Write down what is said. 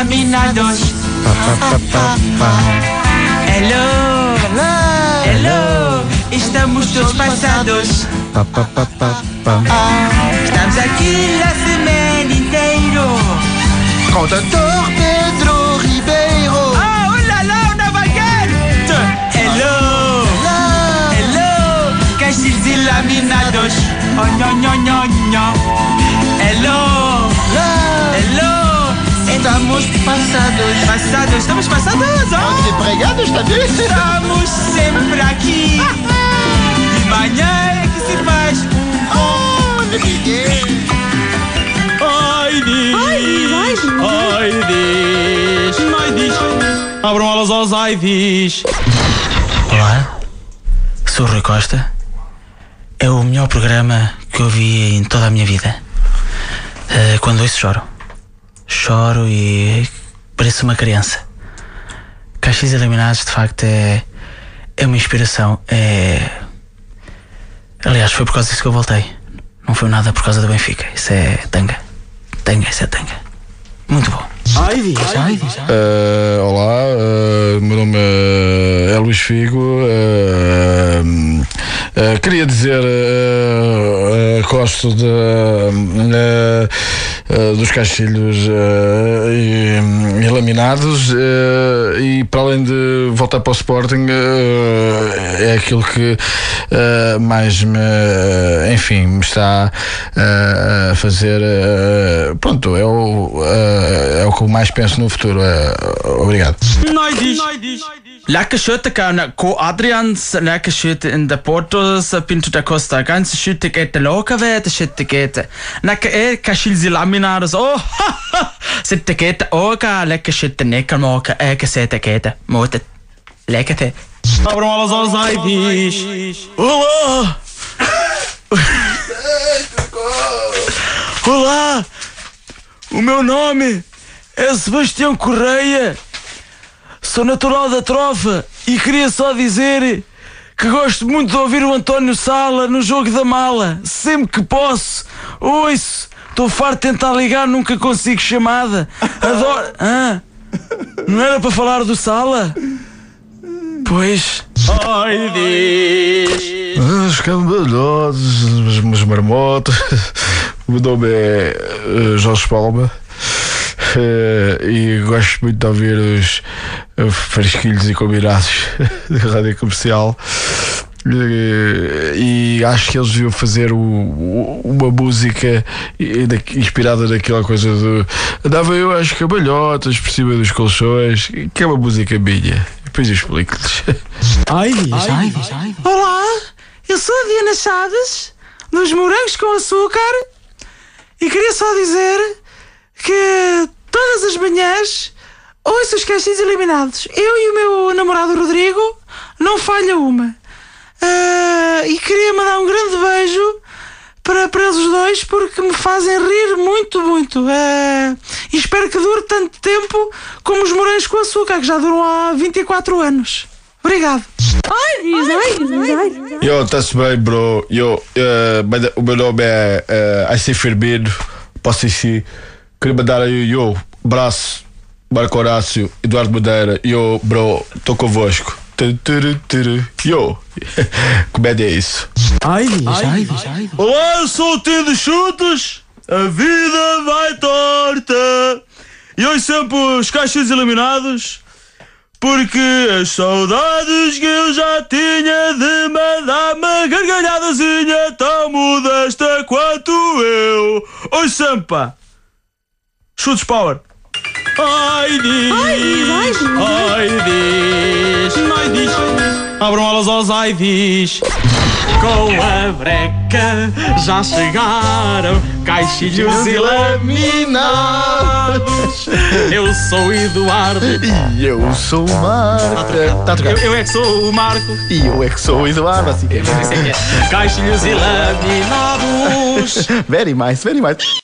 Hello, hello, estamos todos passados. Estamos aqui a semana inteira. Com o doutor Pedro Ribeiro. Ah, oh lá lá, uma baguete. Hello, hello, caixas laminados. Oh, Estamos passados. passados, estamos passados. Oh. Desempregados também? Estamos sempre aqui. De manhã é que se faz Oh, ninguém. Ai diz, ai diz, ai diz. Abram alas aos ai diz. Olá, sou o Rui Costa. É o melhor programa que eu vi em toda a minha vida. Eh, quando ouço, choro. Choro e pareço uma criança. Caixas Eliminados, de facto, é, é uma inspiração. É. Aliás, foi por causa disso que eu voltei. Não foi nada por causa do Benfica. Isso é tanga. Tanga, isso é tanga. Muito bom. Ai diz. Eh, olá, eh, meu nome é Luís Figo. eh, queria dizer, eh, gosto de, eh, dos caixilhos eh, e, e laminados eh, e para além de voltar para o Sporting é aquilo que mais me, enfim, me está a fazer. pronto, é o, é o que eu mais penso no futuro. obrigado. Lecker Schütte kann Co Adrians, lecker Schütte in der Portos, Pinto da Costa, ganze Schütte geht der Loka werte Schütte geht. Lecker eh Kashilzi Laminaros, oh, sitte geht Oga, lecker Schütte Necker Moka, eh gesete geht. Mote, lecker te. Abram alas aos ai diz. Olá! Olá! O meu nome é Sebastião Correia. Sou natural da Trofa e queria só dizer que gosto muito de ouvir o António Sala no jogo da mala. Sempre que posso, ouço. Estou farto de tentar ligar, nunca consigo chamada. Adoro. Ah, não era para falar do Sala? Pois. Ai diz. Os cambalhotes, os, os marmotos. O meu nome é eh, Jorge Palma. eh, e gosto muito de ouvir os fresquilhos e combinados da rádio comercial. Eh, e acho que eles deviam fazer o- o- uma música da- inspirada naquela coisa do andava eu às cabalhotas por cima dos colchões, que é uma música minha. Depois eu explico-lhes. Olá, eu sou a Diana Chaves, dos Morangos com Açúcar, e queria só dizer que todas as manhãs ouço os caixinhos eliminados. Eu e o meu namorado Rodrigo não falha uma. Ah, e queria mandar um grande beijo para, para eles os dois porque me fazem rir muito, muito. Ah, e espero que dure tanto tempo como os morangos com açúcar, que já duram há 24 anos. Obrigado. Yo, está-se bem, bro. Yo, eh, mas o meu nome é uh, Icy Firmino. Posso ir Queria mandar aí, yo, braço, Marco Horácio, Eduardo Madeira. Yo, bro, estou convosco. Yo, comédia é isso. Ai diz, ai diz. Olá, eu sou o tio de chutes. A vida vai torta. E hoje sempre os caixas eliminados. Porque as saudades que eu já tinha de mandar uma gargalhadazinha tão modesta quanto eu. Sempre, pá. Chutes Power. Ai diz, ai diz, ai diz. Abram alas aos ai diz. Com a breca já chegaram caixilhos e laminados. Eu sou o Eduardo. E eu sou o Marco. A tocar. Eu, eu é que sou o Marco. E eu é que sou o Eduardo, assim que é. Caixilhos e laminados. Very nice, very nice.